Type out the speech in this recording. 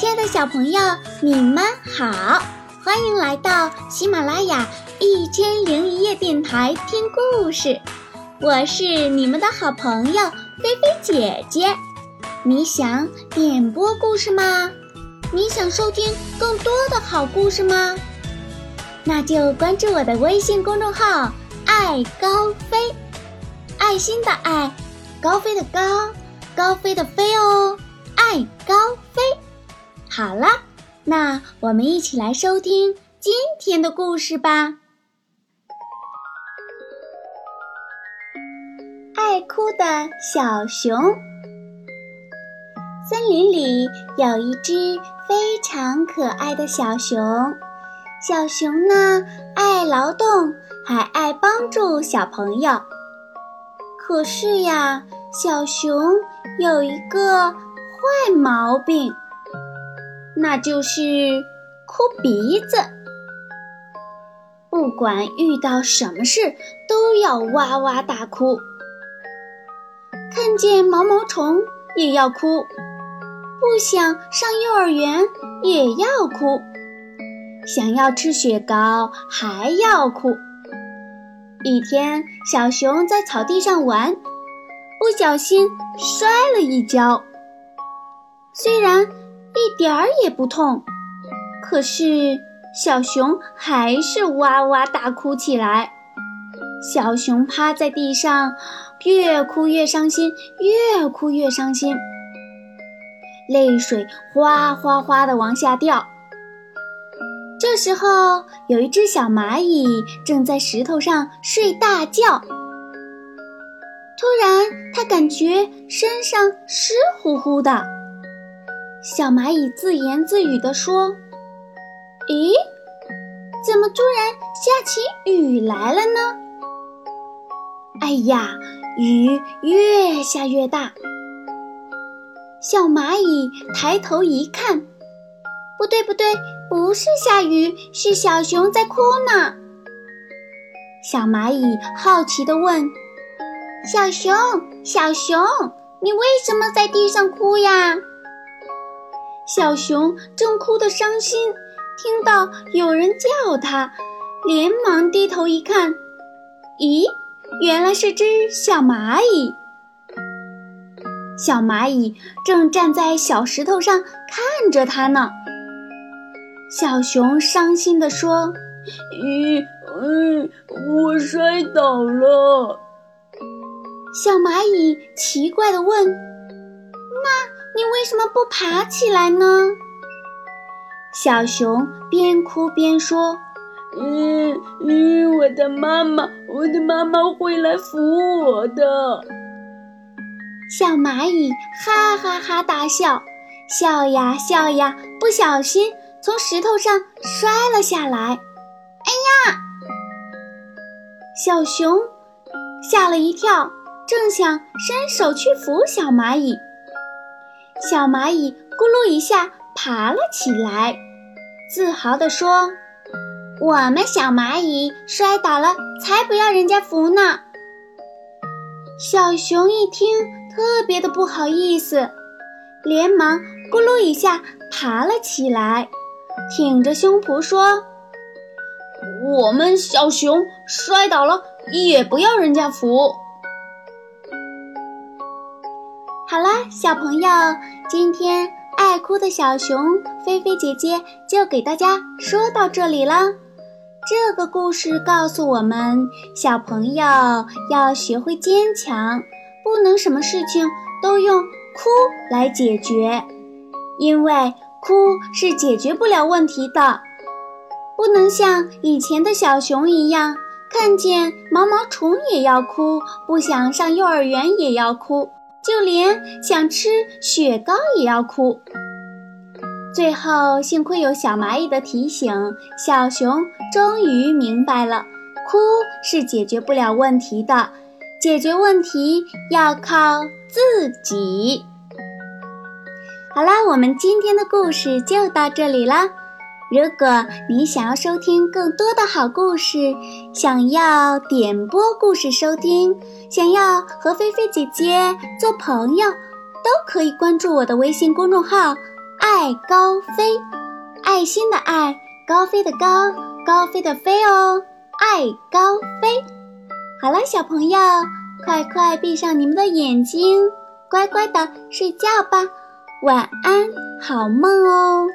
亲爱的小朋友，你们好，欢迎来到喜马拉雅一千零一夜电台听故事。我是你们的好朋友菲菲姐姐。你想点播故事吗？你想收听更多的好故事吗？那就关注我的微信公众号“爱高飞”，爱心的爱，高飞的高，高飞的飞哦，爱高飞。好了，那我们一起来收听今天的故事吧。爱哭的小熊。森林里有一只非常可爱的小熊，小熊呢爱劳动，还爱帮助小朋友。可是呀，小熊有一个坏毛病。那就是哭鼻子，不管遇到什么事都要哇哇大哭，看见毛毛虫也要哭，不想上幼儿园也要哭，想要吃雪糕还要哭。一天，小熊在草地上玩，不小心摔了一跤，虽然。一点儿也不痛，可是小熊还是哇哇大哭起来。小熊趴在地上，越哭越伤心，越哭越伤心，泪水哗哗哗地往下掉。这时候，有一只小蚂蚁正在石头上睡大觉。突然，它感觉身上湿乎乎的。小蚂蚁自言自语地说：“咦，怎么突然下起雨来了呢？哎呀，雨越下越大。”小蚂蚁抬头一看，不对不对，不是下雨，是小熊在哭呢。小蚂蚁好奇地问：“小熊，小熊，你为什么在地上哭呀？”小熊正哭得伤心，听到有人叫它，连忙低头一看，咦，原来是只小蚂蚁。小蚂蚁正站在小石头上看着它呢。小熊伤心地说：“咦，嗯，我摔倒了。”小蚂蚁奇怪地问：“那？”你为什么不爬起来呢？小熊边哭边说：“嗯嗯，我的妈妈，我的妈妈会来扶我的。”小蚂蚁哈哈哈大笑，笑呀笑呀，不小心从石头上摔了下来。哎呀！小熊吓了一跳，正想伸手去扶小蚂蚁。小蚂蚁咕噜一下爬了起来，自豪地说：“我们小蚂蚁摔倒了，才不要人家扶呢。”小熊一听，特别的不好意思，连忙咕噜一下爬了起来，挺着胸脯说：“我们小熊摔倒了，也不要人家扶。”好啦，小朋友，今天爱哭的小熊菲菲姐姐就给大家说到这里了。这个故事告诉我们，小朋友要学会坚强，不能什么事情都用哭来解决，因为哭是解决不了问题的。不能像以前的小熊一样，看见毛毛虫也要哭，不想上幼儿园也要哭。就连想吃雪糕也要哭。最后，幸亏有小蚂蚁的提醒，小熊终于明白了，哭是解决不了问题的，解决问题要靠自己。好啦，我们今天的故事就到这里啦。如果你想要收听更多的好故事，想要点播故事收听，想要和菲菲姐姐做朋友，都可以关注我的微信公众号“爱高飞，爱心的爱，高飞的高，高飞的飞哦，爱高飞。好了，小朋友，快快闭上你们的眼睛，乖乖的睡觉吧，晚安，好梦哦。